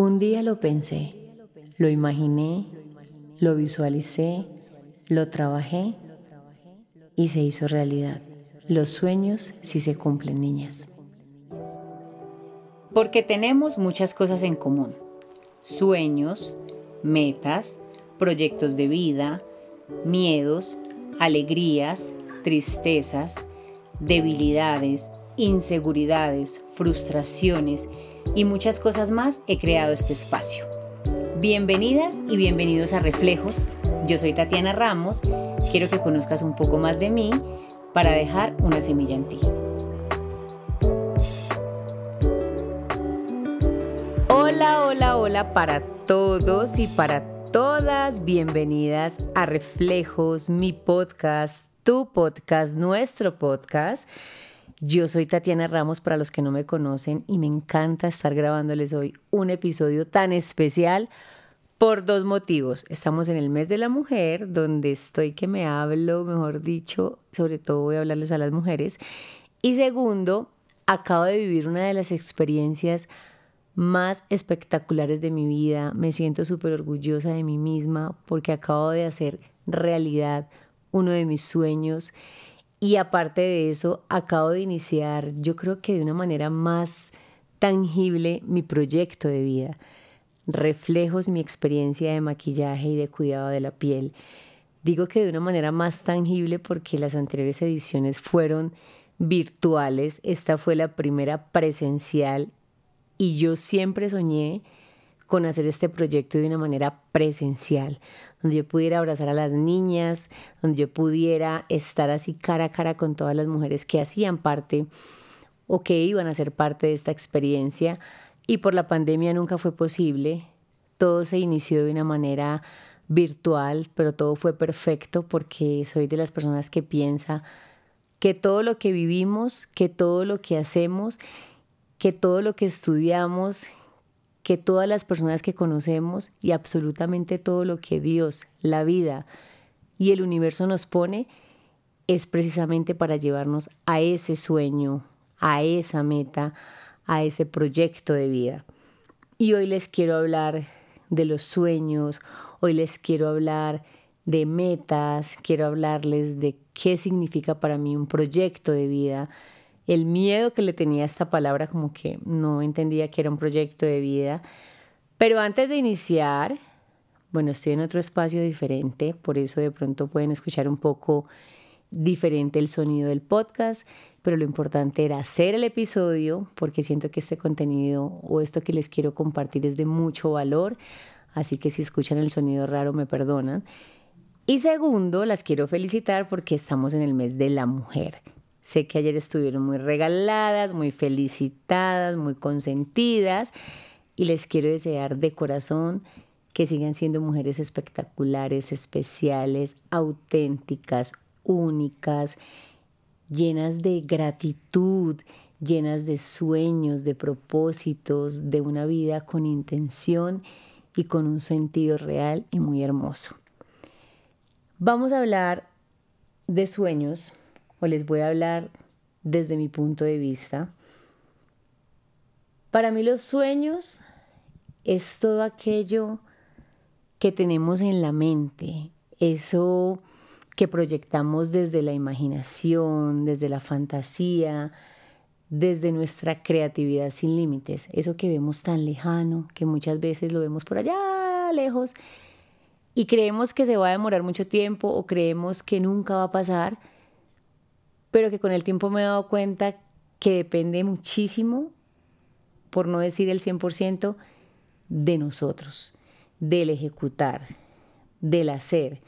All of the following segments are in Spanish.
Un día lo pensé, lo imaginé, lo visualicé, lo trabajé y se hizo realidad. Los sueños sí se cumplen, niñas. Porque tenemos muchas cosas en común. Sueños, metas, proyectos de vida, miedos, alegrías, tristezas, debilidades, inseguridades, frustraciones y muchas cosas más he creado este espacio. Bienvenidas y bienvenidos a Reflejos. Yo soy Tatiana Ramos. Quiero que conozcas un poco más de mí para dejar una semilla en ti. Hola, hola, hola para todos y para todas. Bienvenidas a Reflejos, mi podcast, tu podcast, nuestro podcast. Yo soy Tatiana Ramos para los que no me conocen y me encanta estar grabándoles hoy un episodio tan especial por dos motivos. Estamos en el mes de la mujer, donde estoy que me hablo, mejor dicho, sobre todo voy a hablarles a las mujeres. Y segundo, acabo de vivir una de las experiencias más espectaculares de mi vida. Me siento súper orgullosa de mí misma porque acabo de hacer realidad uno de mis sueños y aparte de eso, acabo de iniciar, yo creo que de una manera más tangible, mi proyecto de vida. Reflejos mi experiencia de maquillaje y de cuidado de la piel. Digo que de una manera más tangible porque las anteriores ediciones fueron virtuales, esta fue la primera presencial y yo siempre soñé con hacer este proyecto de una manera presencial, donde yo pudiera abrazar a las niñas, donde yo pudiera estar así cara a cara con todas las mujeres que hacían parte o que iban a ser parte de esta experiencia. Y por la pandemia nunca fue posible. Todo se inició de una manera virtual, pero todo fue perfecto porque soy de las personas que piensa que todo lo que vivimos, que todo lo que hacemos, que todo lo que estudiamos, que todas las personas que conocemos y absolutamente todo lo que Dios, la vida y el universo nos pone es precisamente para llevarnos a ese sueño, a esa meta, a ese proyecto de vida. Y hoy les quiero hablar de los sueños, hoy les quiero hablar de metas, quiero hablarles de qué significa para mí un proyecto de vida, el miedo que le tenía a esta palabra, como que no entendía que era un proyecto de vida. Pero antes de iniciar, bueno, estoy en otro espacio diferente, por eso de pronto pueden escuchar un poco diferente el sonido del podcast, pero lo importante era hacer el episodio porque siento que este contenido o esto que les quiero compartir es de mucho valor, así que si escuchan el sonido raro me perdonan. Y segundo, las quiero felicitar porque estamos en el mes de la mujer. Sé que ayer estuvieron muy regaladas, muy felicitadas, muy consentidas y les quiero desear de corazón que sigan siendo mujeres espectaculares, especiales, auténticas, únicas, llenas de gratitud, llenas de sueños, de propósitos, de una vida con intención y con un sentido real y muy hermoso. Vamos a hablar de sueños o les voy a hablar desde mi punto de vista. Para mí los sueños es todo aquello que tenemos en la mente, eso que proyectamos desde la imaginación, desde la fantasía, desde nuestra creatividad sin límites, eso que vemos tan lejano, que muchas veces lo vemos por allá lejos y creemos que se va a demorar mucho tiempo o creemos que nunca va a pasar, pero que con el tiempo me he dado cuenta que depende muchísimo, por no decir el 100%, de nosotros, del ejecutar, del hacer,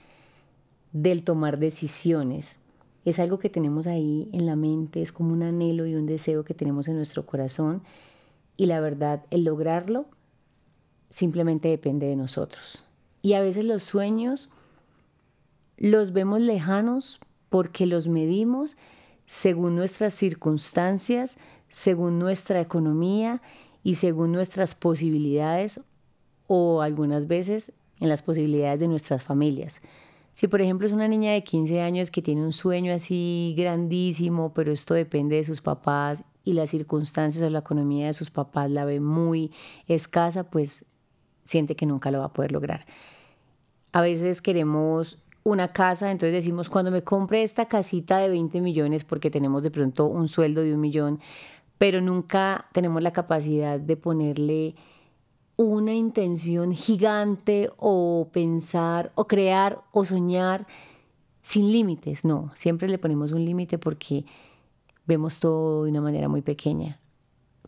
del tomar decisiones. Es algo que tenemos ahí en la mente, es como un anhelo y un deseo que tenemos en nuestro corazón y la verdad, el lograrlo simplemente depende de nosotros. Y a veces los sueños los vemos lejanos porque los medimos según nuestras circunstancias, según nuestra economía y según nuestras posibilidades o algunas veces en las posibilidades de nuestras familias. Si por ejemplo es una niña de 15 años que tiene un sueño así grandísimo, pero esto depende de sus papás, y las circunstancias o la economía de sus papás la ve muy escasa, pues siente que nunca lo va a poder lograr. A veces queremos una casa, entonces decimos, cuando me compre esta casita de 20 millones, porque tenemos de pronto un sueldo de un millón, pero nunca tenemos la capacidad de ponerle una intención gigante o pensar o crear o soñar sin límites. No, siempre le ponemos un límite porque vemos todo de una manera muy pequeña.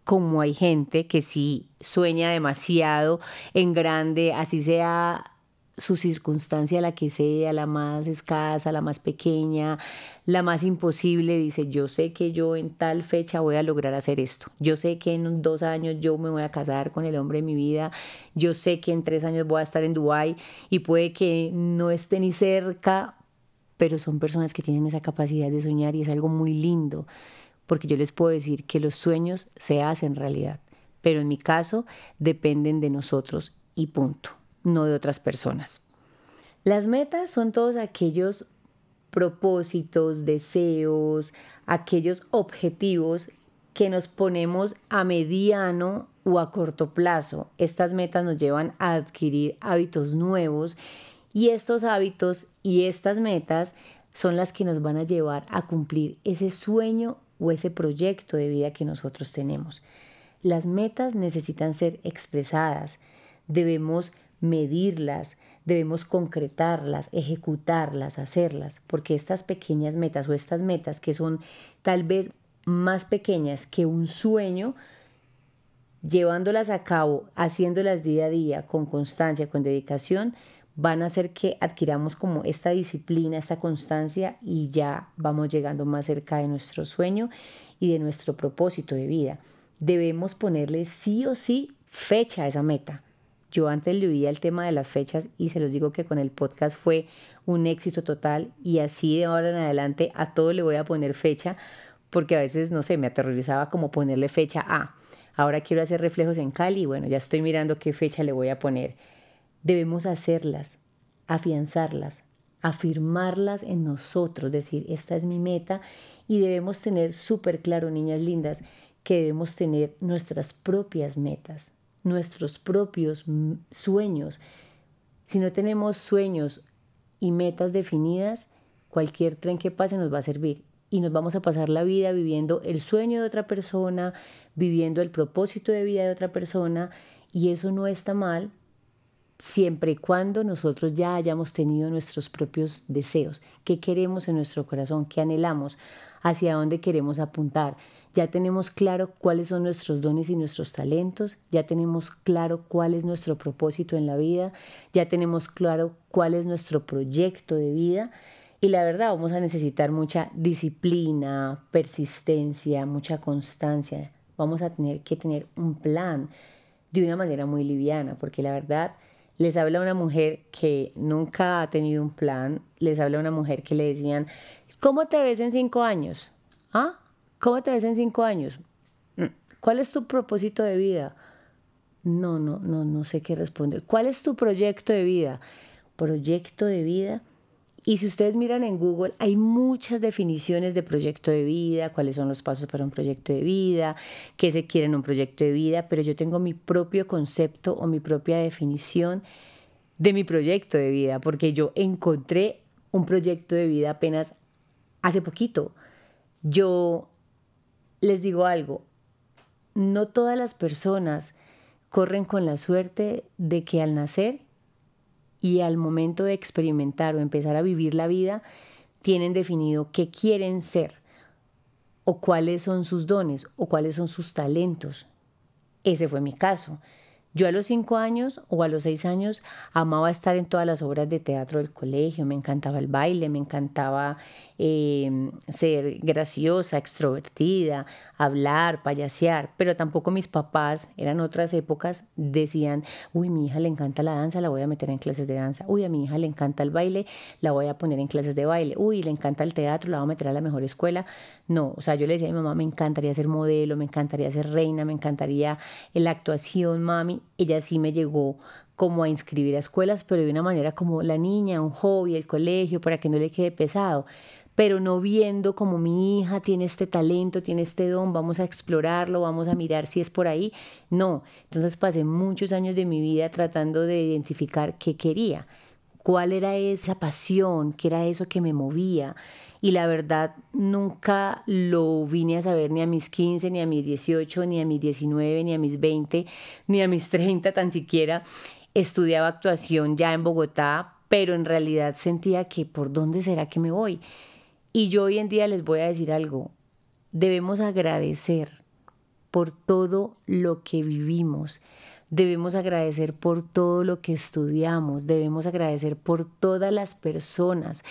Como hay gente que sí sueña demasiado en grande, así sea su circunstancia, la que sea, la más escasa, la más pequeña, la más imposible, dice, yo sé que yo en tal fecha voy a lograr hacer esto, yo sé que en dos años yo me voy a casar con el hombre de mi vida, yo sé que en tres años voy a estar en Dubái y puede que no esté ni cerca, pero son personas que tienen esa capacidad de soñar y es algo muy lindo, porque yo les puedo decir que los sueños se hacen realidad, pero en mi caso dependen de nosotros y punto no de otras personas. Las metas son todos aquellos propósitos, deseos, aquellos objetivos que nos ponemos a mediano o a corto plazo. Estas metas nos llevan a adquirir hábitos nuevos y estos hábitos y estas metas son las que nos van a llevar a cumplir ese sueño o ese proyecto de vida que nosotros tenemos. Las metas necesitan ser expresadas. Debemos medirlas, debemos concretarlas, ejecutarlas, hacerlas, porque estas pequeñas metas o estas metas que son tal vez más pequeñas que un sueño, llevándolas a cabo, haciéndolas día a día con constancia, con dedicación, van a hacer que adquiramos como esta disciplina, esta constancia y ya vamos llegando más cerca de nuestro sueño y de nuestro propósito de vida. Debemos ponerle sí o sí fecha a esa meta. Yo antes le oía el tema de las fechas y se los digo que con el podcast fue un éxito total y así de ahora en adelante a todo le voy a poner fecha porque a veces, no sé, me aterrorizaba como ponerle fecha a. Ahora quiero hacer reflejos en Cali y bueno, ya estoy mirando qué fecha le voy a poner. Debemos hacerlas, afianzarlas, afirmarlas en nosotros, decir, esta es mi meta y debemos tener súper claro, niñas lindas, que debemos tener nuestras propias metas nuestros propios sueños. Si no tenemos sueños y metas definidas, cualquier tren que pase nos va a servir y nos vamos a pasar la vida viviendo el sueño de otra persona, viviendo el propósito de vida de otra persona y eso no está mal siempre y cuando nosotros ya hayamos tenido nuestros propios deseos, qué queremos en nuestro corazón, qué anhelamos, hacia dónde queremos apuntar ya tenemos claro cuáles son nuestros dones y nuestros talentos, ya tenemos claro cuál es nuestro propósito en la vida, ya tenemos claro cuál es nuestro proyecto de vida y la verdad vamos a necesitar mucha disciplina, persistencia, mucha constancia. Vamos a tener que tener un plan de una manera muy liviana, porque la verdad les habla una mujer que nunca ha tenido un plan, les habla una mujer que le decían, ¿cómo te ves en cinco años? ¿Ah? ¿Cómo te ves en cinco años? Mm, ¿Cuál es tu propósito de vida? No, no, no, no sé qué responder. ¿Cuál es tu proyecto de vida? Proyecto de vida. Y si ustedes miran en Google, hay muchas definiciones de proyecto de vida, cuáles son los pasos para un proyecto de vida, qué se quiere en un proyecto de vida, pero yo tengo mi propio concepto o mi propia definición de mi proyecto de vida, porque yo encontré un proyecto de vida apenas hace poquito. Yo les digo algo, no todas las personas corren con la suerte de que al nacer y al momento de experimentar o empezar a vivir la vida, tienen definido qué quieren ser o cuáles son sus dones o cuáles son sus talentos. Ese fue mi caso. Yo a los cinco años o a los seis años amaba estar en todas las obras de teatro del colegio, me encantaba el baile, me encantaba em, ser graciosa, extrovertida, hablar, payasear, pero tampoco mis papás, eran otras épocas, decían, uy, mi hija le encanta la danza, la voy a meter en clases de danza, uy, a mi hija le encanta el baile, la voy a poner en clases de baile, uy, le encanta el teatro, la voy a meter a la mejor escuela. No, o sea, yo le decía a mi mamá, me encantaría ser modelo, me encantaría ser reina, me encantaría la actuación, mami, ella sí me llegó como a inscribir a escuelas, pero de una manera como la niña, un hobby, el colegio, para que no le quede pesado. Pero no viendo como mi hija tiene este talento, tiene este don, vamos a explorarlo, vamos a mirar si es por ahí. No, entonces pasé muchos años de mi vida tratando de identificar qué quería, cuál era esa pasión, qué era eso que me movía. Y la verdad, nunca lo vine a saber ni a mis 15, ni a mis 18, ni a mis 19, ni a mis 20, ni a mis 30 tan siquiera. Estudiaba actuación ya en Bogotá, pero en realidad sentía que por dónde será que me voy. Y yo hoy en día les voy a decir algo, debemos agradecer por todo lo que vivimos, debemos agradecer por todo lo que estudiamos, debemos agradecer por todas las personas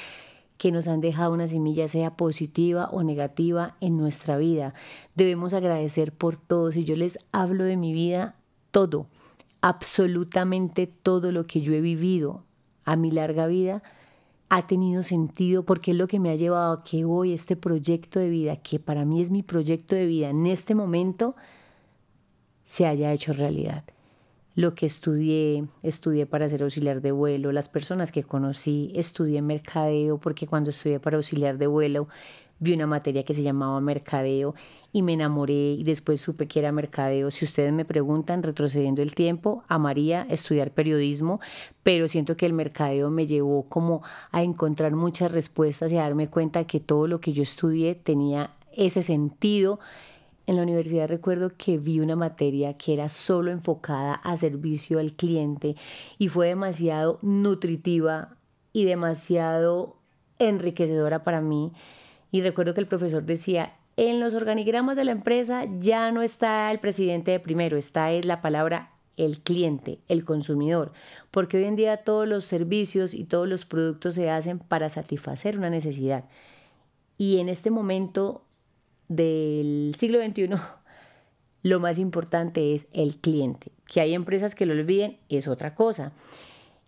que nos han dejado una semilla, sea positiva o negativa, en nuestra vida. Debemos agradecer por todo. Si yo les hablo de mi vida, todo, absolutamente todo lo que yo he vivido a mi larga vida, ha tenido sentido porque es lo que me ha llevado a que hoy este proyecto de vida, que para mí es mi proyecto de vida en este momento, se haya hecho realidad. Lo que estudié, estudié para ser auxiliar de vuelo, las personas que conocí, estudié mercadeo, porque cuando estudié para auxiliar de vuelo vi una materia que se llamaba mercadeo y me enamoré y después supe que era mercadeo. Si ustedes me preguntan, retrocediendo el tiempo, amaría estudiar periodismo, pero siento que el mercadeo me llevó como a encontrar muchas respuestas y a darme cuenta que todo lo que yo estudié tenía ese sentido. En la universidad recuerdo que vi una materia que era solo enfocada a servicio al cliente y fue demasiado nutritiva y demasiado enriquecedora para mí y recuerdo que el profesor decía, en los organigramas de la empresa ya no está el presidente de primero, está es la palabra el cliente, el consumidor, porque hoy en día todos los servicios y todos los productos se hacen para satisfacer una necesidad. Y en este momento del siglo XXI, lo más importante es el cliente. Que hay empresas que lo olviden es otra cosa.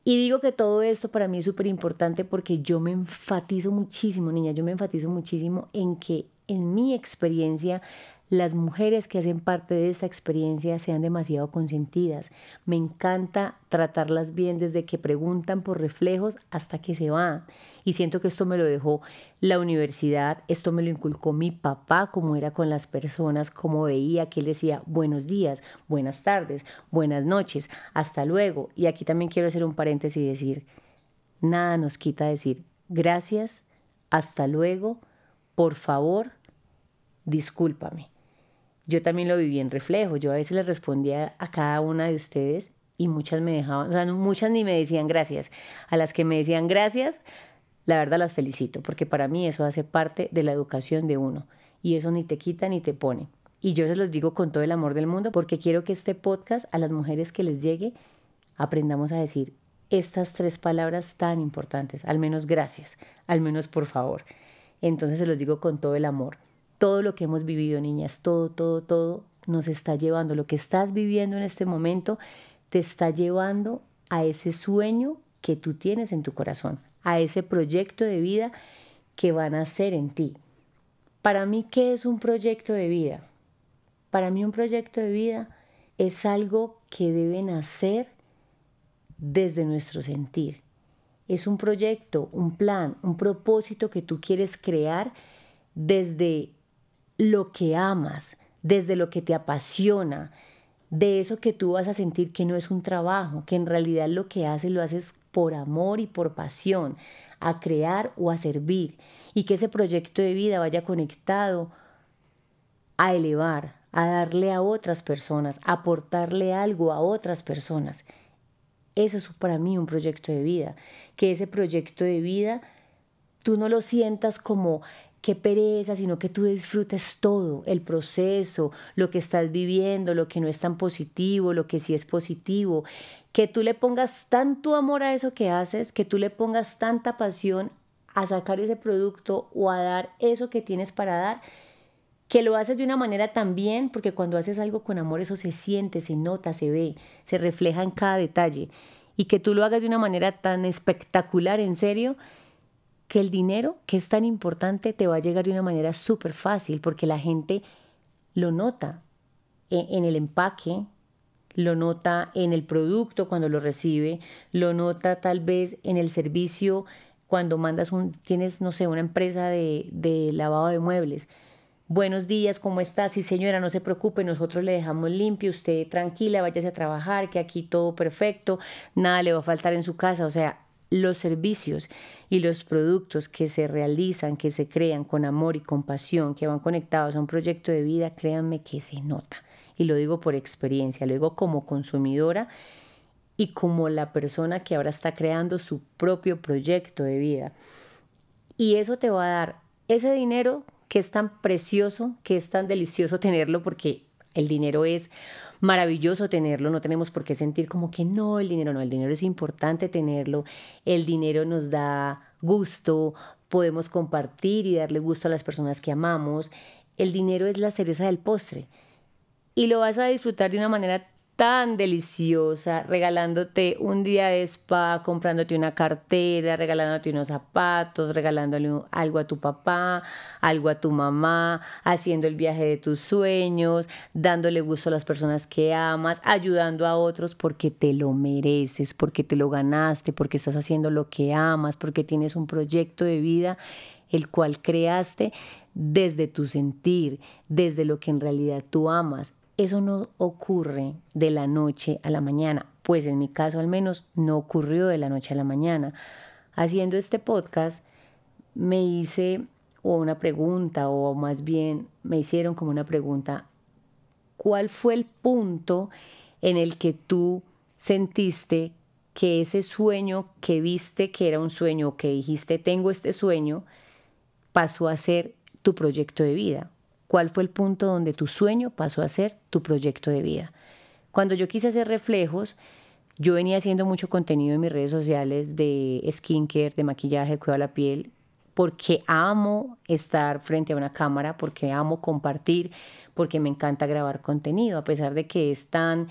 Y digo que todo esto para mí es súper importante porque yo me enfatizo muchísimo, niña, yo me enfatizo muchísimo en que en mi experiencia las mujeres que hacen parte de esta experiencia sean demasiado consentidas. Me encanta tratarlas bien desde que preguntan por reflejos hasta que se van. Y siento que esto me lo dejó la universidad, esto me lo inculcó mi papá, como era con las personas, como veía que él decía buenos días, buenas tardes, buenas noches, hasta luego. Y aquí también quiero hacer un paréntesis y decir, nada nos quita decir gracias, hasta luego, por favor, discúlpame. Yo también lo viví en reflejo. Yo a veces les respondía a cada una de ustedes y muchas me dejaban, o sea, muchas ni me decían gracias. A las que me decían gracias, la verdad las felicito, porque para mí eso hace parte de la educación de uno y eso ni te quita ni te pone. Y yo se los digo con todo el amor del mundo porque quiero que este podcast a las mujeres que les llegue aprendamos a decir estas tres palabras tan importantes, al menos gracias, al menos por favor. Entonces se los digo con todo el amor todo lo que hemos vivido, niñas, todo, todo, todo nos está llevando, lo que estás viviendo en este momento, te está llevando a ese sueño que tú tienes en tu corazón, a ese proyecto de vida que van a hacer en ti. Para mí, ¿qué es un proyecto de vida? Para mí un proyecto de vida es algo que debe nacer desde nuestro sentir. Es un proyecto, un plan, un propósito que tú quieres crear desde lo que amas, desde lo que te apasiona, de eso que tú vas a sentir que no es un trabajo, que en realidad lo que haces lo haces por amor y por pasión, a crear o a servir, y que ese proyecto de vida vaya conectado a elevar, a darle a otras personas, a aportarle algo a otras personas. Eso es para mí un proyecto de vida, que ese proyecto de vida tú no lo sientas como qué pereza, sino que tú disfrutes todo, el proceso, lo que estás viviendo, lo que no es tan positivo, lo que sí es positivo, que tú le pongas tanto amor a eso que haces, que tú le pongas tanta pasión a sacar ese producto o a dar eso que tienes para dar, que lo haces de una manera tan bien, porque cuando haces algo con amor eso se siente, se nota, se ve, se refleja en cada detalle, y que tú lo hagas de una manera tan espectacular, en serio, que el dinero, que es tan importante, te va a llegar de una manera súper fácil porque la gente lo nota en, el empaque, lo nota en el producto cuando lo recibe, lo nota tal vez en el servicio cuando mandas un, tienes, no sé, una empresa de, de lavado de muebles. Buenos días, ¿cómo está? Sí, señora, no se preocupe, nosotros le dejamos limpio, usted tranquila, váyase a trabajar, que aquí todo perfecto, nada le va a faltar en su casa. O sea, los servicios y los productos que se realizan, que se crean con amor y compasión, que van conectados a un proyecto de vida, créanme que se nota. Y lo digo por experiencia, lo digo como consumidora y como la persona que ahora está creando su propio proyecto de vida. Y eso te va a dar ese dinero que es tan precioso, que es tan delicioso tenerlo, porque el dinero es maravilloso tenerlo, no tenemos por qué sentir como que no, el dinero no, el dinero es importante tenerlo, el dinero nos da gusto, podemos compartir y darle gusto a las personas que amamos, el dinero es la cereza del postre. Y lo vas a disfrutar de una manera tan deliciosa, regalándote un día de spa, comprándote una cartera, regalándote unos zapatos, regalándole algo a tu papá, algo a tu mamá, haciendo el viaje de tus sueños, dándole gusto a las personas que amas, ayudando a otros porque te lo mereces, porque te lo ganaste, porque estás haciendo lo que amas, porque tienes un proyecto de vida el cual creaste desde tu sentir, desde lo que en realidad tú amas eso no ocurre de la noche a la mañana, pues en mi caso al menos no ocurrió de la noche a la mañana. Haciendo este podcast me hice una pregunta o más bien me hicieron como una pregunta, ¿cuál fue el punto en el que tú sentiste que ese sueño que viste que era un sueño, que dijiste tengo este sueño, pasó a ser tu proyecto de vida? Cuál fue el punto donde tu sueño pasó a ser tu proyecto de vida. Cuando yo quise hacer reflejos, yo venía haciendo mucho contenido en mis redes sociales de skincare, de maquillaje, de cuidado de la piel, porque amo estar frente a una cámara, porque amo compartir, porque me encanta grabar contenido, a pesar de que es tan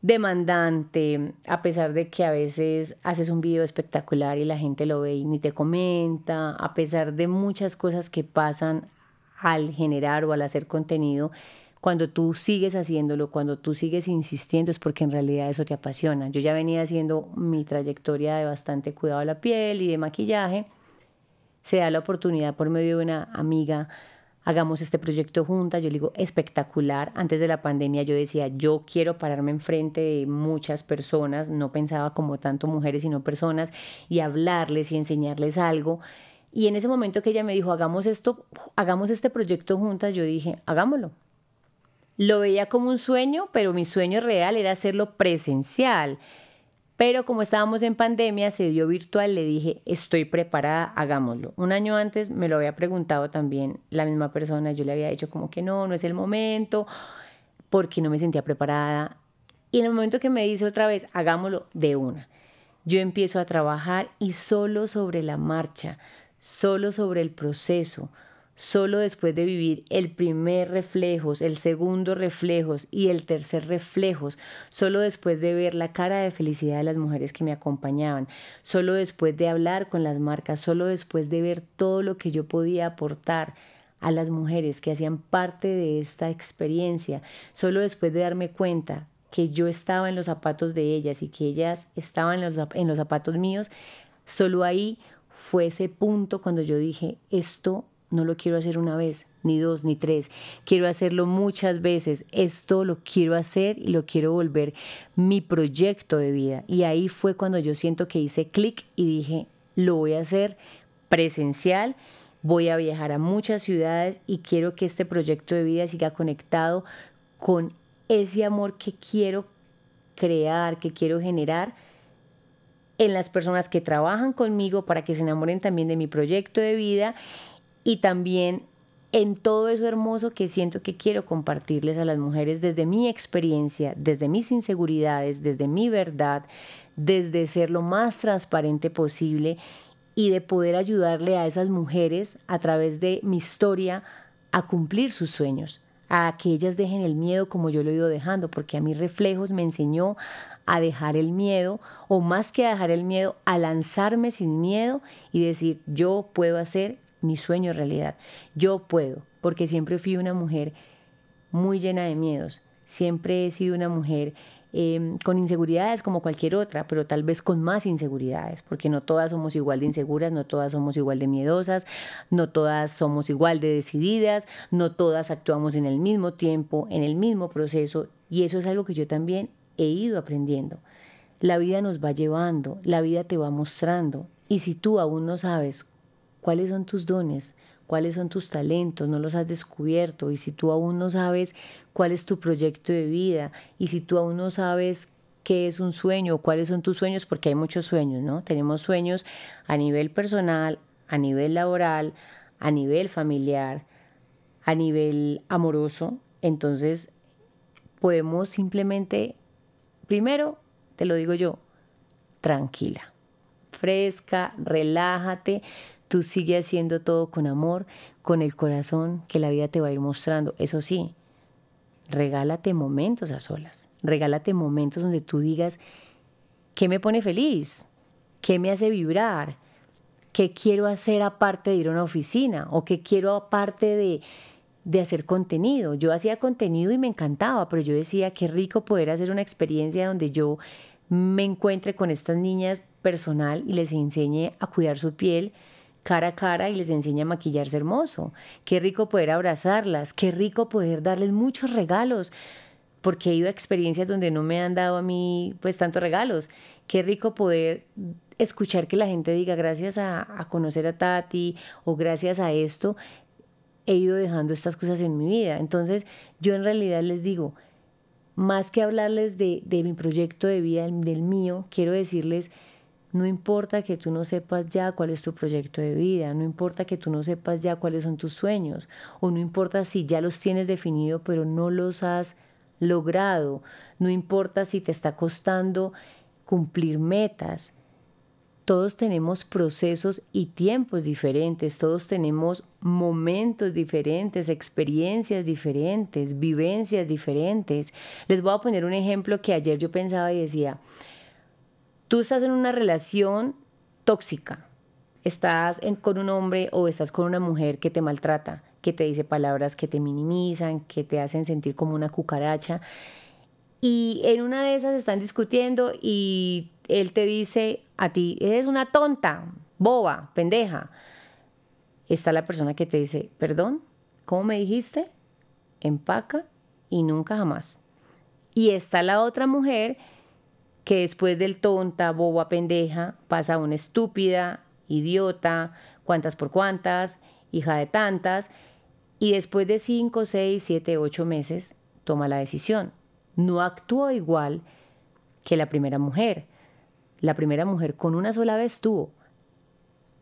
demandante, a pesar de que a veces haces un video espectacular y la gente lo ve y ni te comenta, a pesar de muchas cosas que pasan al generar o al hacer contenido, cuando tú sigues haciéndolo, cuando tú sigues insistiendo, es porque en realidad eso te apasiona. Yo ya venía haciendo mi trayectoria de bastante cuidado de la piel y de maquillaje. Se da la oportunidad por medio de una amiga, hagamos este proyecto juntas. Yo le digo, espectacular. Antes de la pandemia yo decía, yo quiero pararme enfrente de muchas personas, no pensaba como tanto mujeres, sino personas, y hablarles y enseñarles algo. Y en ese momento que ella me dijo, hagamos esto, hagamos este proyecto juntas, yo dije, hagámoslo. Lo veía como un sueño, pero mi sueño real era hacerlo presencial. Pero como estábamos en pandemia, se dio virtual, le dije, estoy preparada, hagámoslo. Un año antes me lo había preguntado también la misma persona, yo le había dicho como que no, no es el momento, porque no me sentía preparada. Y en el momento que me dice otra vez, hagámoslo de una. Yo empiezo a trabajar y solo sobre la marcha, solo sobre el proceso, solo después de vivir el primer reflejos, el segundo reflejos y el tercer reflejos, solo después de ver la cara de felicidad de las mujeres que me acompañaban, solo después de hablar con las marcas, solo después de ver todo lo que yo podía aportar a las mujeres que hacían parte de esta experiencia, solo después de darme cuenta que yo estaba en los zapatos de ellas y que ellas estaban en los, en los zapatos míos, solo ahí fue ese punto cuando yo dije, esto no lo quiero hacer una vez, ni dos, ni tres, quiero hacerlo muchas veces, esto lo quiero hacer y lo quiero volver mi proyecto de vida. Y ahí fue cuando yo siento que hice clic y dije, lo voy a hacer presencial, voy a viajar a muchas ciudades y quiero que este proyecto de vida siga conectado con ese amor que quiero crear, que quiero generar en las personas que trabajan conmigo para que se enamoren también de mi proyecto de vida y también en todo eso hermoso que siento que quiero compartirles a las mujeres desde mi experiencia, desde mis inseguridades, desde mi verdad, desde ser lo más transparente posible y de poder ayudarle a esas mujeres a través de mi historia a cumplir sus sueños, a que ellas dejen el miedo como yo lo he ido dejando, porque a mis reflejos me enseñó a dejar el miedo o más que a dejar el miedo, a lanzarme sin miedo y decir, yo puedo hacer mi sueño realidad, yo puedo, porque siempre fui una mujer muy llena de miedos, siempre he sido una mujer em, con inseguridades como cualquier otra, pero tal vez con más inseguridades, porque no todas somos igual de inseguras, no todas somos igual de miedosas, no todas somos igual de decididas, no todas actuamos en el mismo tiempo, en el mismo proceso, y eso es algo que yo también he ido aprendiendo. La vida nos va llevando, la vida te va mostrando, y si tú aún no sabes cuáles son tus dones, cuáles son tus talentos, no los has descubierto y si tú aún no sabes cuál es tu proyecto de vida y si tú aún no sabes qué es un sueño cuáles son tus sueños, porque hay muchos sueños, ¿no? Tenemos sueños a nivel personal, a nivel laboral, a nivel familiar, a nivel amoroso. Entonces, podemos simplemente, primero, te lo digo yo, tranquila, fresca, relájate, Tú sigue haciendo todo con amor, con el corazón que la vida te va a ir mostrando. Eso sí, regálate momentos a solas. Regálate momentos donde tú digas, ¿qué me pone feliz? ¿Qué me hace vibrar? ¿Qué quiero hacer aparte de ir a una oficina? ¿O qué quiero aparte de, de hacer contenido? Yo hacía contenido y me encantaba, pero yo decía, qué rico poder hacer una experiencia donde yo me encuentre con estas niñas personal y les enseñe a cuidar su piel, cara a cara y les enseña a maquillarse hermoso. Qué rico poder abrazarlas, qué rico poder darles muchos regalos, porque he ido a experiencias donde no me han dado a mí pues tantos regalos. Qué rico poder escuchar que la gente diga gracias a, conocer a Tati o gracias a esto he ido dejando estas cosas en mi vida. Entonces yo en realidad les digo, más que hablarles de, de mi proyecto de vida, del mío, quiero decirles no importa que tú no sepas ya cuál es tu proyecto de vida, no importa que tú no sepas ya cuáles son tus sueños, o no importa si ya los tienes definido pero no los has logrado, no importa si te está costando cumplir metas. Todos tenemos procesos y tiempos diferentes, todos tenemos momentos diferentes, experiencias diferentes, vivencias diferentes. Les voy a poner un ejemplo que ayer yo pensaba y decía, Tú estás en una relación tóxica, estás con un hombre o estás con una mujer que te maltrata, que te dice palabras que te minimizan, que te hacen sentir como una cucaracha. Y en una de esas están discutiendo y él te dice a ti, eres una tonta, boba, pendeja. Está la persona que te dice, perdón, ¿cómo me dijiste? Empaca y nunca jamás. Y está la otra mujer que después del tonta, boba, pendeja, pasa a una estúpida, idiota, cuantas por cuantas, hija de tantas, y después de 5, 6, 7, 8 meses toma la decisión. No actuó igual que la primera mujer. La primera mujer con una sola vez tuvo.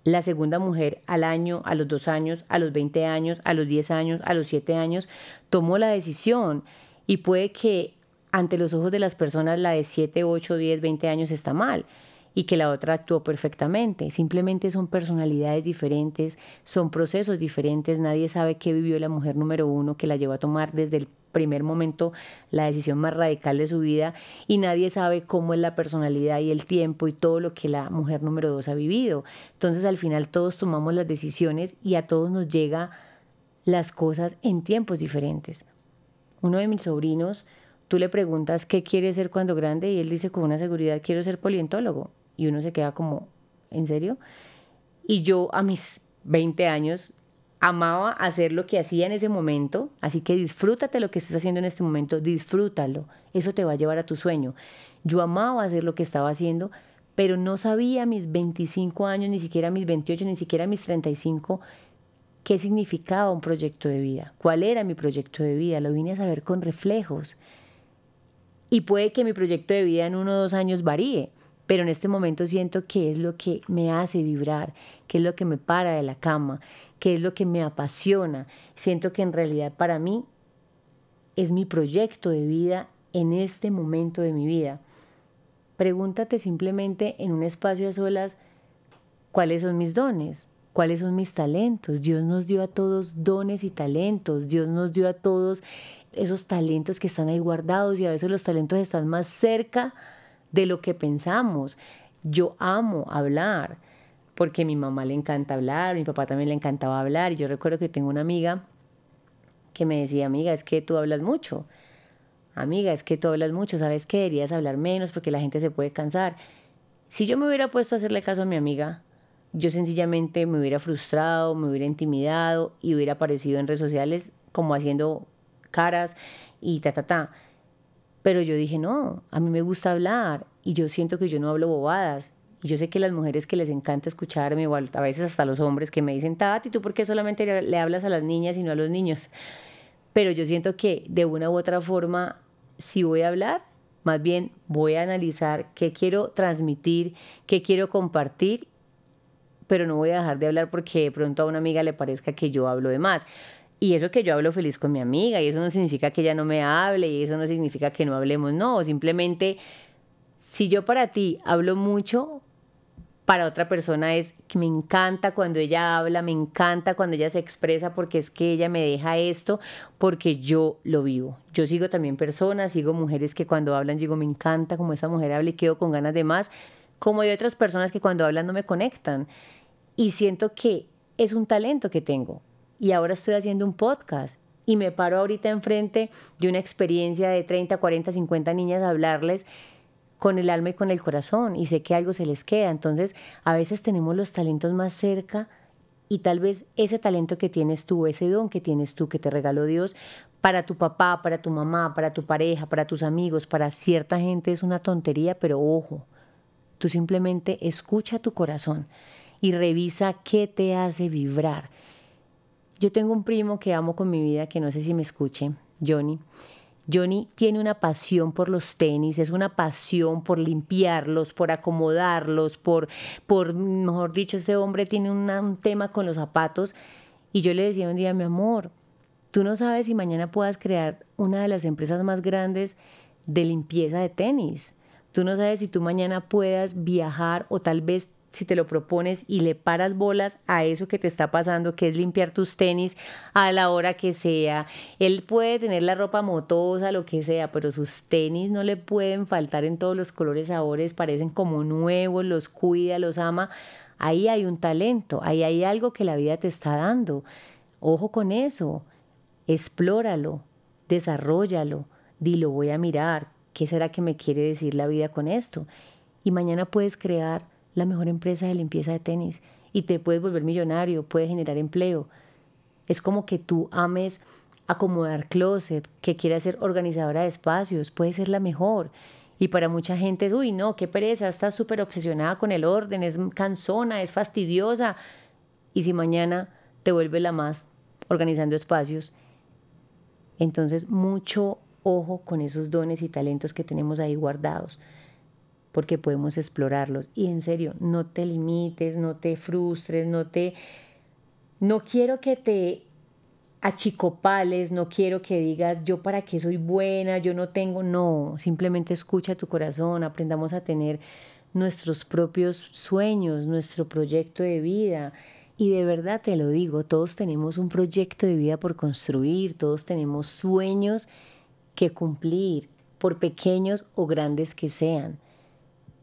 La segunda mujer al año, a los dos años, a los 20 años, a los 10 años, a los 7 años, tomó la decisión y puede que ante los ojos de las personas la de 7, 8, 10, 20 años está mal y que la otra actuó perfectamente. Simplemente son personalidades diferentes, son procesos diferentes. Nadie sabe qué vivió la mujer número uno que la llevó a tomar desde el primer momento la decisión más radical de su vida y nadie sabe cómo es la personalidad y el tiempo y todo lo que la mujer número dos ha vivido. Entonces al final todos tomamos las decisiones y a todos nos llega las cosas en tiempos diferentes. Uno de mis sobrinos tú le preguntas qué quiere ser cuando grande y él dice con una seguridad, quiero ser polientólogo. Y uno se queda como, ¿en serio? Y yo a mis 20 años amaba hacer lo que hacía en ese momento, así que disfrútate lo que estás haciendo en este momento, disfrútalo, eso te va a llevar a tu sueño. Yo amaba hacer lo que estaba haciendo, pero no sabía mis 25 años, ni siquiera mis 28, ni siquiera mis 35, qué significaba un proyecto de vida, cuál era mi proyecto de vida, lo vine a saber con reflejos. Y puede que mi proyecto de vida en uno o dos años varíe, pero en este momento siento que es lo que me hace vibrar, que es lo que me para de la cama, que es lo que me apasiona. Siento que en realidad para mí es mi proyecto de vida en este momento de mi vida. Pregúntate simplemente en un espacio a solas cuáles son mis dones, cuáles son mis talentos. Dios nos dio a todos dones y talentos. Dios nos dio a todos esos talentos que están ahí guardados y a veces los talentos están más cerca de lo que pensamos. Yo amo hablar porque mi mamá le encanta hablar, a mi papá también le encantaba hablar y yo recuerdo que tengo una amiga que me decía, amiga, es que tú hablas mucho. amiga, es que tú hablas mucho, sabes que deberías hablar menos porque la gente se puede cansar. Si yo me hubiera puesto a hacerle caso a mi amiga, yo sencillamente me hubiera frustrado, me hubiera intimidado y hubiera aparecido en redes sociales como haciendo caras y ta, ta, ta. Pero yo dije, no, a mí me gusta hablar y yo siento que yo no hablo bobadas. Y yo sé que las mujeres que les encanta escucharme, o a veces hasta los hombres que me dicen, Tati, ¿tú por qué solamente le hablas a las niñas y no a los niños? Pero yo siento que de una u otra forma, si voy a hablar, más bien voy a analizar qué quiero transmitir, qué quiero compartir, pero no voy a dejar de hablar porque de pronto a una amiga le parezca que yo hablo de más. Y eso que yo hablo feliz con mi amiga, y eso no significa que ella no me hable, y eso no significa que no hablemos, no, simplemente si yo para ti hablo mucho, para otra persona es que me encanta cuando ella habla, me encanta cuando ella se expresa porque es que ella me deja esto porque yo lo vivo. Yo sigo también personas, sigo mujeres que cuando hablan digo me encanta como esa mujer habla y quedo con ganas de más, como hay otras personas que cuando hablan no me conectan. Y siento que es un talento que tengo y ahora estoy haciendo un podcast y me paro ahorita enfrente de una experiencia de 30, 40, 50 niñas a hablarles con el alma y con el corazón y sé que algo se les queda. Entonces, a veces tenemos los talentos más cerca y tal vez ese talento que tienes tú, ese don que tienes tú, que te regaló Dios, para tu papá, para tu mamá, para tu pareja, para tus amigos, para cierta gente es una tontería, pero ojo, tú simplemente escucha tu corazón y revisa qué te hace vibrar yo tengo un primo que amo con mi vida, que no sé si me escuche, Johnny. Johnny tiene una pasión por los tenis, es una pasión por limpiarlos, por acomodarlos, por, por mejor dicho, este hombre tiene un tema con los zapatos. Y yo le decía un día, mi amor, tú no sabes si mañana puedas crear una de las empresas más grandes de limpieza de tenis. Tú no sabes si tú mañana puedas viajar o tal vez si te lo propones y le paras bolas a eso que te está pasando, que es limpiar tus tenis a la hora que sea. Él puede tener la ropa motosa, lo que sea, pero sus tenis no le pueden faltar en todos los colores, sabores, parecen como nuevos, los cuida, los ama. Ahí hay un talento, ahí hay algo que la vida te está dando. Ojo con eso, explóralo, desarrollalo, dilo, voy a mirar, ¿qué será que me quiere decir la vida con esto? Y mañana puedes crear la mejor empresa de limpieza de tenis y te puedes volver millonario, puedes generar empleo. Es como que tú ames acomodar closet, que quieras ser organizadora de espacios, puede ser la mejor. Y para mucha gente es, uy, no, qué pereza, estás súper obsesionada con el orden, es cansona, es fastidiosa. Y si mañana te vuelve la más organizando espacios, entonces mucho ojo con esos dones y talentos que tenemos ahí guardados porque podemos explorarlos. Y en serio, no te limites, no te frustres, no te... No quiero que te achicopales, no quiero que digas yo para qué soy buena, yo no tengo, no, simplemente escucha tu corazón, aprendamos a tener nuestros propios sueños, nuestro proyecto de vida. Y de verdad te lo digo, todos tenemos un proyecto de vida por construir, todos tenemos sueños que cumplir, por pequeños o grandes que sean.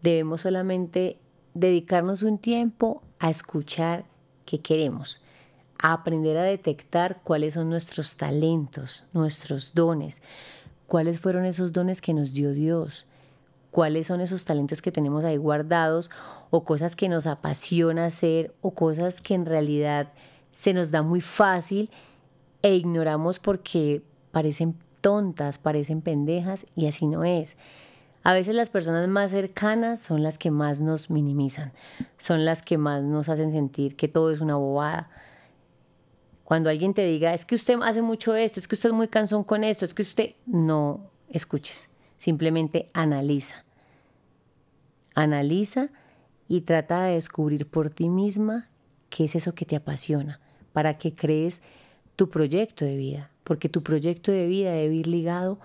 Debemos solamente dedicarnos un tiempo a escuchar qué queremos, a aprender a detectar cuáles son nuestros talentos, nuestros dones, cuáles fueron esos dones que nos dio Dios, cuáles son esos talentos que tenemos ahí guardados o cosas que nos apasiona hacer o cosas que en realidad se nos da muy fácil e ignoramos porque parecen tontas, parecen pendejas y así no es. A veces las personas más cercanas son las que más nos minimizan, son las que más nos hacen sentir que todo es una bobada. Cuando alguien te diga, es que usted hace mucho esto, es que usted es muy cansón con esto, es que usted no escuches, simplemente analiza. Analiza y trata de descubrir por ti misma qué es eso que te apasiona, para que crees tu proyecto de vida, porque tu proyecto de vida debe ir ligado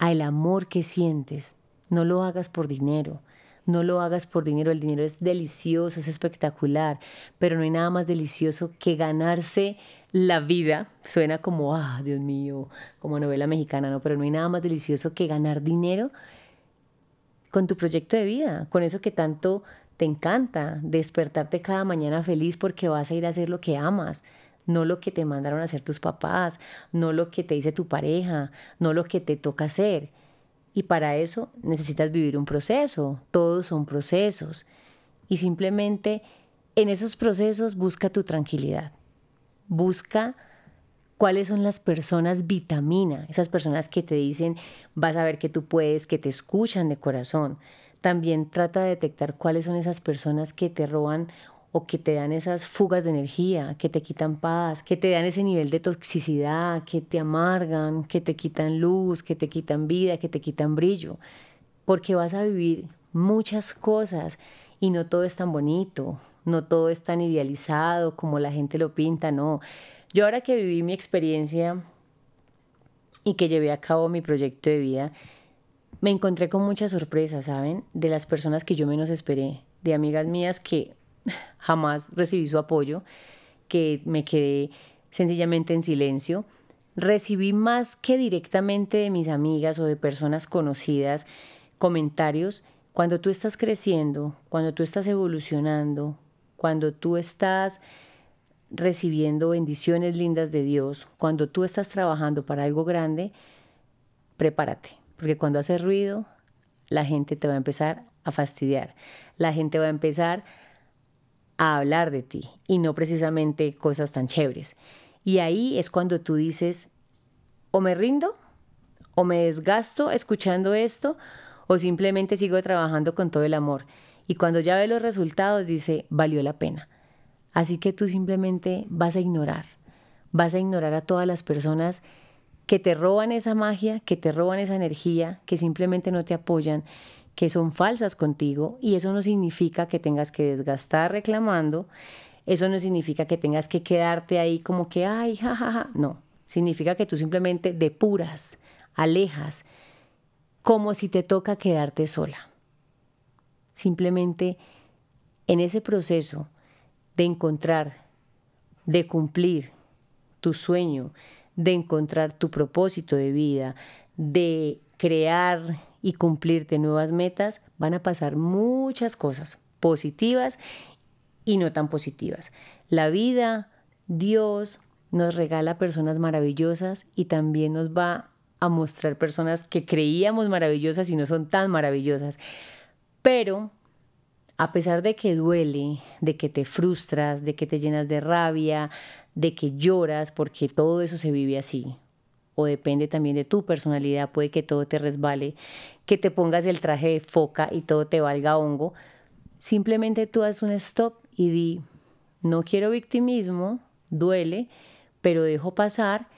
al amor que sientes. No lo hagas por dinero. No lo hagas por dinero. El dinero es delicioso, es espectacular, pero no hay nada más delicioso que ganarse la vida. Suena como, ah, Dios mío, como novela mexicana, ¿no? Pero no hay nada más delicioso que ganar dinero con tu proyecto de vida, con eso que tanto te encanta, despertarte cada mañana feliz porque vas a ir a hacer lo que amas, no lo que te mandaron a hacer tus papás, no lo que te dice tu pareja, no lo que te toca hacer. Y para eso necesitas vivir un proceso, todos son procesos. Y simplemente en esos procesos busca tu tranquilidad, busca cuáles son las personas vitamina, esas personas que te dicen vas a ver que tú puedes, que te escuchan de corazón. También trata de detectar cuáles son esas personas que te roban o que te dan esas fugas de energía, que te quitan paz, que te dan ese nivel de toxicidad, que te amargan, que te quitan luz, que te quitan vida, que te quitan brillo, porque vas a vivir muchas cosas y no todo es tan bonito, no todo es tan idealizado como la gente lo pinta, no. Yo ahora que viví mi experiencia y que llevé a cabo mi proyecto de vida, me encontré con muchas sorpresas, ¿saben? De las personas que yo menos esperé, de amigas mías que jamás recibí su apoyo, que me quedé sencillamente en silencio. Recibí más que directamente de mis amigas o de personas conocidas comentarios cuando tú estás creciendo, cuando tú estás evolucionando, cuando tú estás recibiendo bendiciones lindas de Dios, cuando tú estás trabajando para algo grande, prepárate, porque cuando hace ruido, la gente te va a empezar a fastidiar, la gente va a empezar a hablar de ti y no precisamente cosas tan chéveres. Y ahí es cuando tú dices, o me rindo, o me desgasto escuchando esto, o simplemente sigo trabajando con todo el amor. Y cuando ya ve los resultados, dice, valió la pena. Así que tú simplemente vas a ignorar, vas a ignorar a todas las personas que te roban esa magia, que te roban esa energía, que simplemente no te apoyan que son falsas contigo y eso no significa que tengas que desgastar reclamando, eso no significa que tengas que quedarte ahí como que, ay, jajaja, no, significa que tú simplemente depuras, alejas, como si te toca quedarte sola. Simplemente en ese proceso de encontrar, de cumplir tu sueño, de encontrar tu propósito de vida, de crear y cumplirte nuevas metas, van a pasar muchas cosas positivas y no tan positivas. La vida, Dios nos regala personas maravillosas y también nos va a mostrar personas que creíamos maravillosas y no son tan maravillosas. Pero a pesar de que duele, de que te frustras, de que te llenas de rabia, de que lloras, porque todo eso se vive así, o depende también de tu personalidad, puede que todo te resbale, que te pongas el traje de foca y todo te valga hongo. Simplemente tú haz un stop y di, no quiero victimismo, duele, pero dejo pasar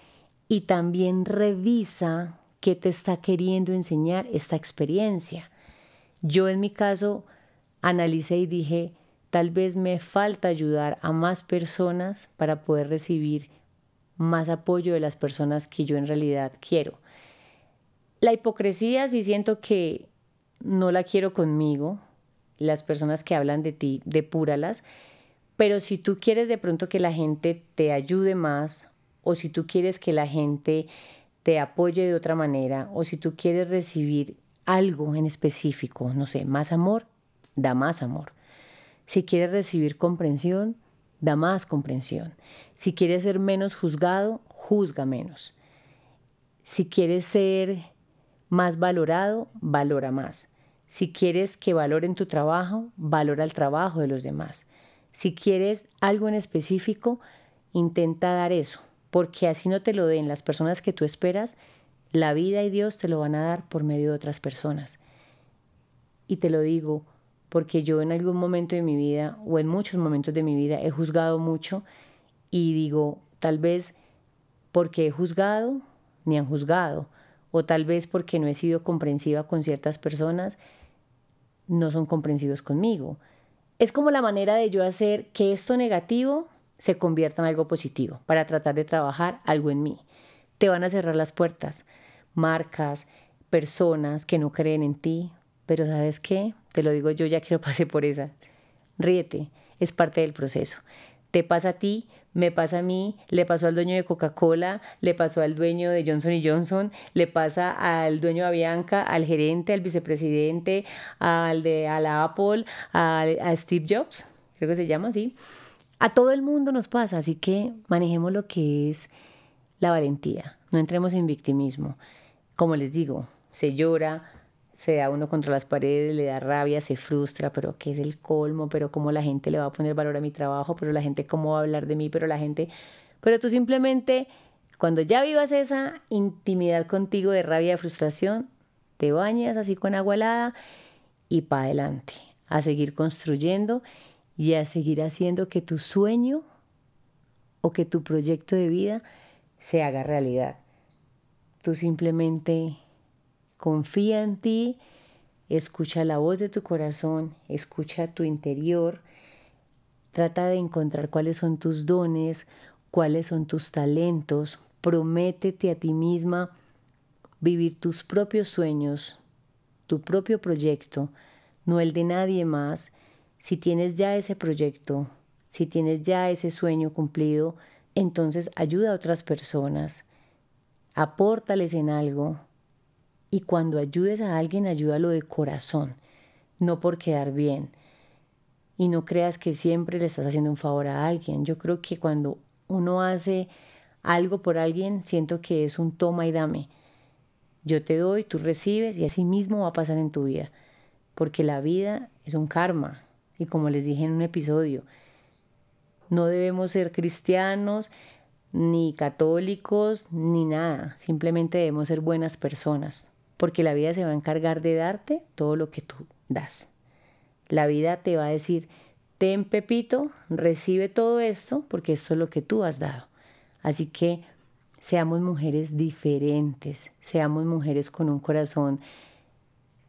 y también revisa qué te está queriendo enseñar esta experiencia. Yo en mi caso analicé y dije, tal vez me falta ayudar a más personas para poder recibir más apoyo de las personas que yo en realidad quiero. La hipocresía sí siento que no la quiero conmigo, las personas que hablan de ti, depúralas, pero si tú quieres de pronto que la gente te ayude más o si tú quieres que la gente te apoye de otra manera o si tú quieres recibir algo en específico, no sé, más amor, da más amor. Si quieres recibir comprensión, da más comprensión. Si quieres ser menos juzgado, juzga menos. Si quieres ser más valorado, valora más. Si quieres que valoren tu trabajo, valora el trabajo de los demás. Si quieres algo en específico, intenta dar eso, porque así no te lo den las personas que tú esperas, la vida y Dios te lo van a dar por medio de otras personas. Y te lo digo, porque yo en algún momento de mi vida o en muchos momentos de mi vida he juzgado mucho y digo, tal vez porque he juzgado, ni han juzgado, o tal vez porque no he sido comprensiva con ciertas personas, no son comprensivos conmigo. Es como la manera de yo hacer que esto negativo se convierta en algo positivo para tratar de trabajar algo en mí. Te van a cerrar las puertas, marcas, personas que no creen en ti, pero ¿sabes qué? Te lo digo yo ya que lo pasé por esa. Ríete, es parte del proceso. Te pasa a ti, me pasa a mí, le pasó al dueño de Coca-Cola, le pasó al dueño de Johnson Johnson, le pasa al dueño de Avianca, al gerente, al vicepresidente, al de a la Apple, a, a Steve Jobs, creo que se llama así, A todo el mundo nos pasa, así que manejemos lo que es la valentía. No entremos en victimismo. Como les digo, se llora, se da uno contra las paredes, le da rabia, se frustra, pero ¿qué es el colmo? Pero ¿cómo la gente le va a poner valor a mi trabajo? Pero la gente ¿cómo va a hablar de mí? Pero la gente... Pero tú simplemente, cuando ya vivas esa intimidad contigo de rabia, de frustración, te bañas así con agua helada y para adelante, a seguir construyendo y a seguir haciendo que tu sueño o que tu proyecto de vida se haga realidad. Tú simplemente confía en ti, escucha la voz de tu corazón, escucha tu interior, trata de encontrar cuáles son tus dones, cuáles son tus talentos, prométete a ti misma vivir tus propios sueños, tu propio proyecto, no el de nadie más. Si tienes ya ese proyecto, si tienes ya ese sueño cumplido, entonces ayuda a otras personas, apórtales en algo y cuando ayudes a alguien, ayúdalo de corazón, no por quedar bien. Y no creas que siempre le estás haciendo un favor a alguien. Yo creo que cuando uno hace algo por alguien, siento que es un toma y dame. Yo te doy, tú recibes y así mismo va a pasar en tu vida. Porque la vida es un karma. Y como les dije en un episodio, no debemos ser cristianos, ni católicos, ni nada. Simplemente debemos ser buenas personas. Porque la vida se va a encargar de darte todo lo que tú das. La vida te va a decir, ten Pepito, recibe todo esto, porque esto es lo que tú has dado. Así que seamos mujeres diferentes, seamos mujeres con un corazón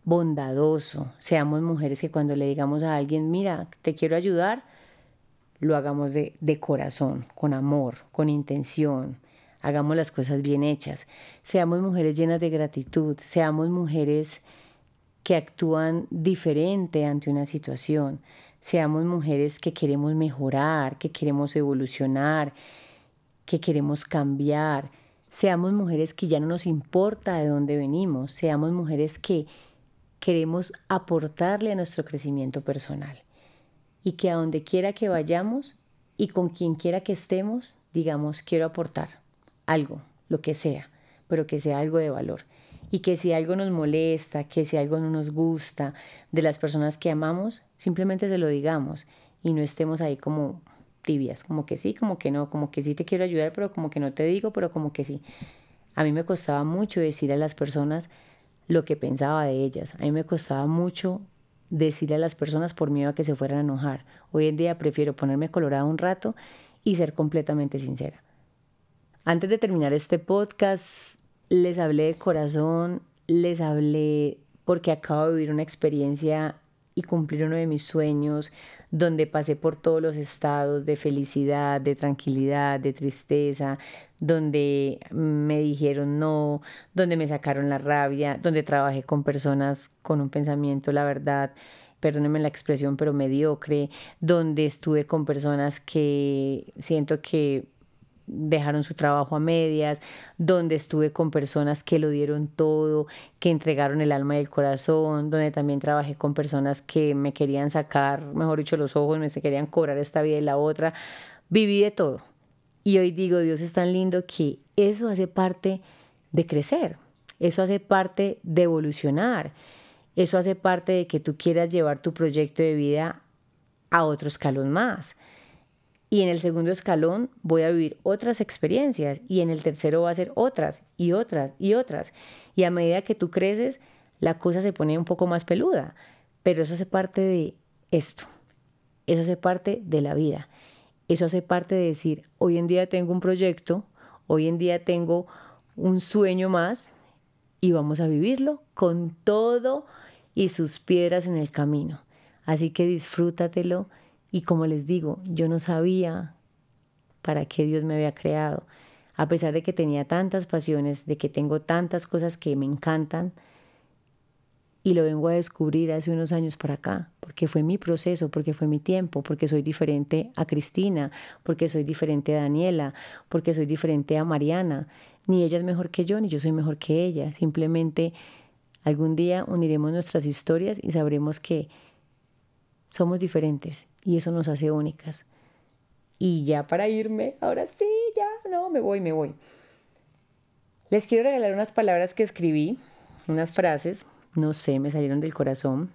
bondadoso, seamos mujeres que cuando le digamos a alguien, mira, te quiero ayudar, lo hagamos de, corazón, con amor, con intención, hagamos las cosas bien hechas, seamos mujeres llenas de gratitud, seamos mujeres que actúan diferente ante una situación, seamos mujeres que queremos mejorar, que queremos evolucionar, que queremos cambiar, seamos mujeres que ya no nos importa de dónde venimos, seamos mujeres que queremos aportarle a nuestro crecimiento personal. Y que a donde quiera que vayamos y con quien quiera que estemos, digamos, quiero aportar algo, lo que sea, pero que sea algo de valor. Y que si algo nos molesta, que si algo no nos gusta de las personas que amamos, simplemente se lo digamos y no estemos ahí como tibias, como que sí, como que no, como que sí te quiero ayudar, pero como que no te digo, pero como que sí. A mí me costaba mucho decir a las personas lo que pensaba de ellas. A mí me costaba mucho decirle a las personas por miedo a que se fueran a enojar. Hoy en día prefiero ponerme colorada un rato y ser completamente sincera. Antes de terminar este podcast, les hablé de corazón, les hablé porque acabo de vivir una experiencia y cumplir uno de mis sueños, donde pasé por todos los estados de felicidad, de tranquilidad, de tristeza, donde me dijeron no, donde me sacaron la rabia, donde trabajé con personas con un pensamiento, la verdad, perdónenme la expresión, pero mediocre, donde estuve con personas que siento que dejaron su trabajo a medias, donde estuve con personas que lo dieron todo, que entregaron el alma y el corazón, donde también trabajé con personas que me querían sacar, mejor dicho, los ojos, me querían cobrar esta vida y la otra. Viví de todo. Y hoy digo, Dios es tan lindo que eso hace parte de crecer, eso hace parte de evolucionar, eso hace parte de que tú quieras llevar tu proyecto de vida a otro escalón más. Y en el segundo escalón voy a vivir otras experiencias y en el tercero va a ser otras y otras y otras. Y a medida que tú creces, la cosa se pone un poco más peluda. Pero eso hace parte de esto. Eso hace parte de la vida. Eso hace parte de decir, hoy en día tengo un proyecto, hoy en día tengo un sueño más y vamos a vivirlo con todo y sus piedras en el camino. Así que disfrútatelo y como les digo, yo no sabía para qué Dios me había creado. A pesar de que tenía tantas pasiones, de que tengo tantas cosas que me encantan, y lo vengo a descubrir hace unos años para acá, porque fue mi proceso, porque fue mi tiempo, porque soy diferente a Cristina, porque soy diferente a Daniela, porque soy diferente a Mariana. Ni ella es mejor que yo, ni yo soy mejor que ella. Simplemente algún día uniremos nuestras historias y sabremos que somos diferentes y eso nos hace únicas. Y ya para irme, ahora sí, ya, no, me voy, me voy. Les quiero regalar unas palabras que escribí, unas frases, no sé, me salieron del corazón.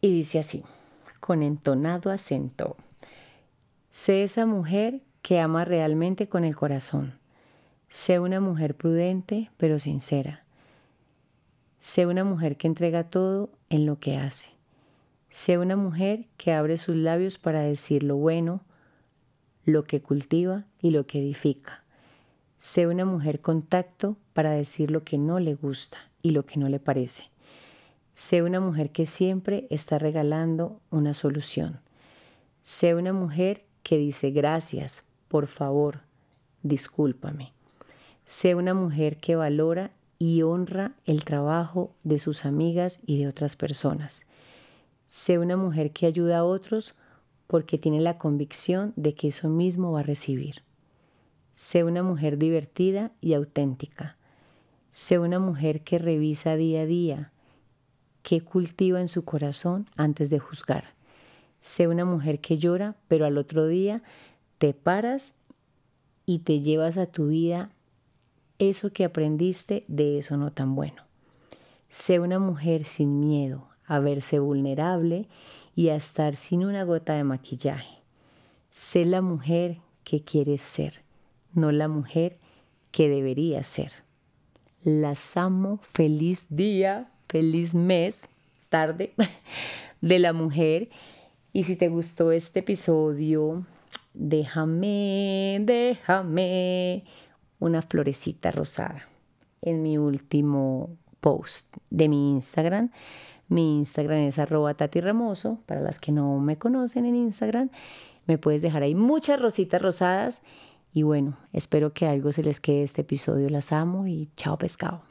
Y dice así, con entonado acento. Sé esa mujer que ama realmente con el corazón. Sé una mujer prudente pero sincera. Sé una mujer que entrega todo en lo que hace. Sé una mujer que abre sus labios para decir lo bueno, lo que cultiva y lo que edifica. Sé una mujer con tacto para decir lo que no le gusta y lo que no le parece. Sé una mujer que siempre está regalando una solución. Sé una mujer que dice gracias, por favor, discúlpame. Sé una mujer que valora y honra el trabajo de sus amigas y de otras personas. Sé una mujer que ayuda a otros porque tiene la convicción de que eso mismo va a recibir. Sé una mujer divertida y auténtica. Sé una mujer que revisa día a día qué cultiva en su corazón antes de juzgar. Sé una mujer que llora, pero al otro día te paras y te llevas a tu vida eso que aprendiste de eso no tan bueno. Sé una mujer sin miedo a verse vulnerable y a estar sin una gota de maquillaje. Sé la mujer que quieres ser, no la mujer que debería ser. Las amo. Feliz día, feliz mes, tarde de la mujer. Y si te gustó este episodio, déjame, déjame una florecita rosada en mi último post de mi Instagram. Mi Instagram es arroba Tati Ramoso. Para las que no me conocen en Instagram, me puedes dejar ahí muchas rositas rosadas. Y bueno, espero que algo se les quede este episodio. Las amo y chao pescado.